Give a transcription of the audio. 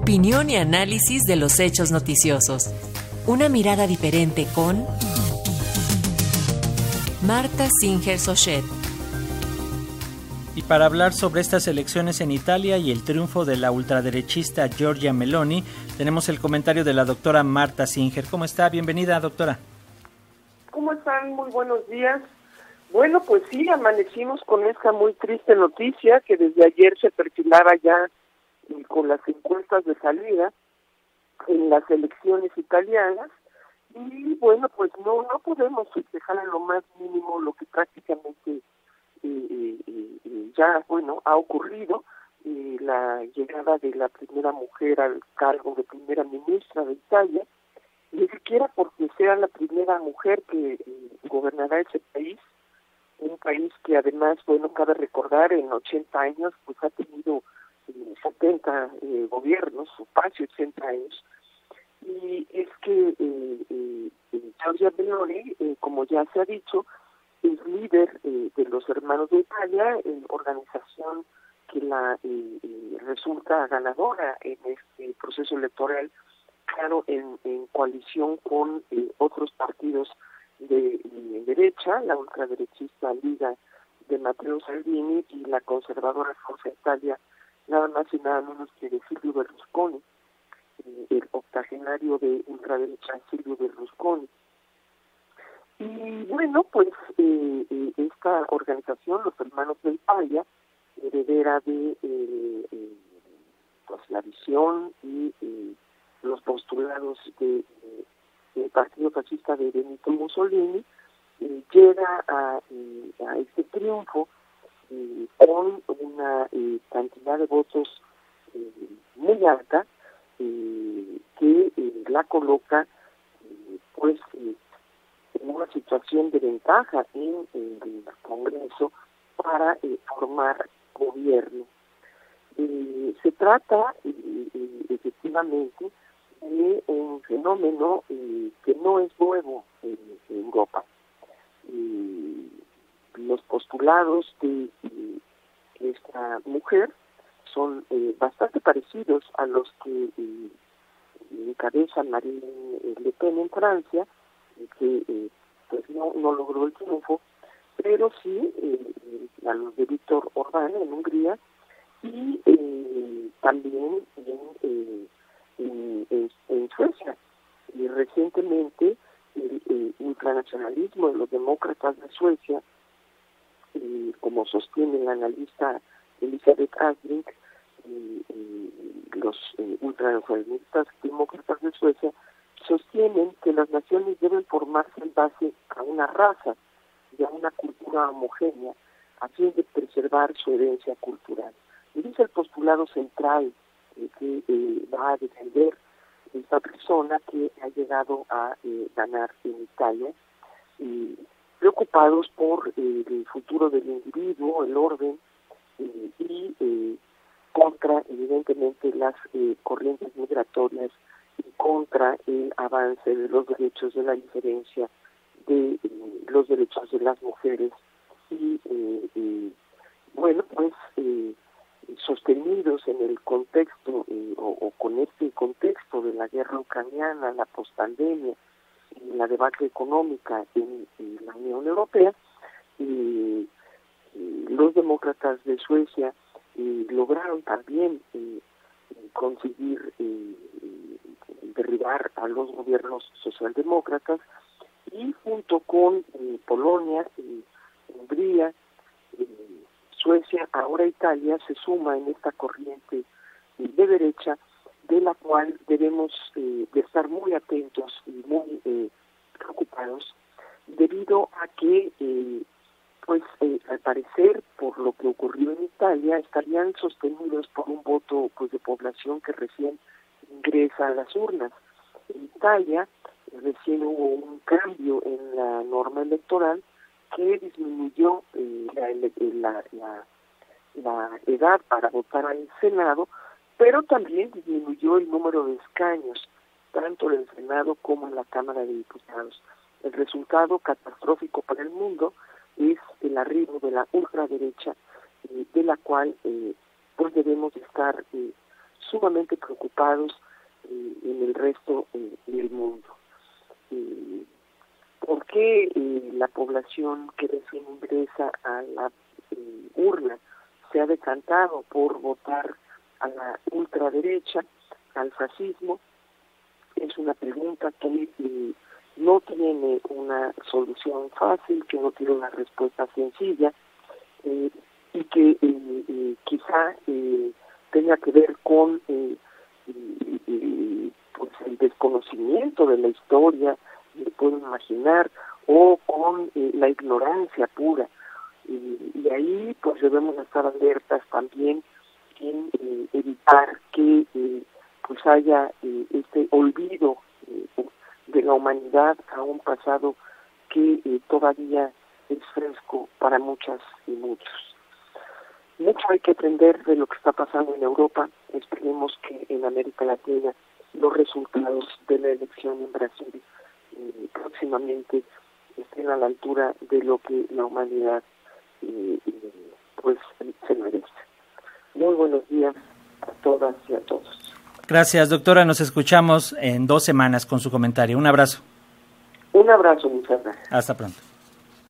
Opinión y análisis de los hechos noticiosos. Una mirada diferente con Marta Singer Sochet. Y para hablar sobre estas elecciones en Italia y el triunfo de la ultraderechista Giorgia Meloni, tenemos el comentario de la doctora Marta Singer. ¿Cómo está? Bienvenida, doctora. ¿Cómo están? Muy buenos días. Bueno, pues sí, amanecimos con esta muy triste noticia que desde ayer se perfilaba ya con las encuestas de salida en las elecciones italianas. Y bueno, pues no no podemos festejar a lo más mínimo lo que prácticamente eh, eh, eh, ya, bueno, ha ocurrido, la llegada de la primera mujer al cargo de primera ministra de Italia, ni siquiera porque sea la primera mujer que gobernará ese país, un país que además, bueno, cabe recordar, en 80 años, pues ha tenido 70 eh, gobiernos, o casi 80 años, y es que eh, eh, Giorgia Meloni, eh, como ya se ha dicho, es líder de los Hermanos de Italia, organización que la resulta ganadora en este proceso electoral, claro, en, en coalición con otros partidos de, derecha, la ultraderechista Liga de Matteo Salvini y la conservadora Forza Italia, nada más y nada menos que de Silvio Berlusconi, eh, el octogenario de ultraderecha Silvio Berlusconi. Y bueno, pues eh, eh, esta organización, los Hermanos de Italia, heredera de pues la visión y los postulados de el Partido Fascista de Benito Mussolini, eh, llega eh, a, este triunfo eh, con una cantidad de votos muy alta que la coloca pues en una situación de ventaja en, el Congreso para formar gobierno. se trata efectivamente de un fenómeno eh, que no es nuevo en, Europa. Postulados de, esta mujer son eh, bastante parecidos a los que eh, encabeza Marine Le Pen en Francia, que pues no, logró el triunfo, pero sí a los de Víctor Orbán en Hungría y también en en, Suecia. Y recientemente el, ultranacionalismo de los demócratas de Suecia, como sostiene la analista Elizabeth Asbrink, los eh, demócratas de Suecia sostienen que las naciones deben formarse en base a una raza y a una cultura homogénea a fin de preservar su herencia cultural. Y es el postulado central que eh, va a defender esta persona que ha llegado a eh, ganar en Italia, y preocupados por eh, el futuro del individuo, el orden, y contra, evidentemente, las corrientes migratorias y contra el avance de los derechos de la diferencia, de los derechos de las mujeres. Y, bueno, pues sostenidos en el contexto eh, o, con este contexto de la guerra ucraniana, la postpandemia y la debate económica en, la Unión Europea, los demócratas de Suecia eh, lograron también eh, conseguir derribar a los gobiernos socialdemócratas y junto con Polonia, Hungría, Suecia, ahora Italia, se suma en esta corriente de derecha, de la cual debemos eh, de estar muy atentos y muy eh, preocupados, debido a que, eh, pues, al parecer, por lo que ocurrió en Italia, estarían sostenidos por un voto pues de población que recién ingresa a las urnas. En Italia recién hubo un cambio en la norma electoral que disminuyó eh, la, edad para votar al Senado, pero también disminuyó el número de escaños, tanto en el Senado como en la Cámara de Diputados. El resultado catastrófico para el mundo es el arribo de la ultraderecha, eh, de la cual eh, pues debemos estar sumamente preocupados preocupados en el resto del mundo. ¿Por qué la población que recién ingresa a la urna se ha decantado por votar a la ultraderecha, al fascismo? Una pregunta que no tiene una solución fácil, que no tiene una respuesta sencilla eh, y que eh, eh, quizá tenga que ver con pues el desconocimiento de la historia, me puedo imaginar, o con la ignorancia pura. y ahí pues debemos estar alertas también en evitar que pues haya este humanidad a un pasado que eh, todavía es fresco para muchas y muchos. Mucho hay que aprender de lo que está pasando en Europa. Esperemos que en América Latina los resultados de la elección en Brasil eh, próximamente estén a la altura de lo que la humanidad eh, pues se merece. Muy buenos días a todas y a todos. Gracias, doctora. Nos escuchamos en dos semanas con su comentario. Un abrazo. Un abrazo, muchas gracias. Hasta pronto.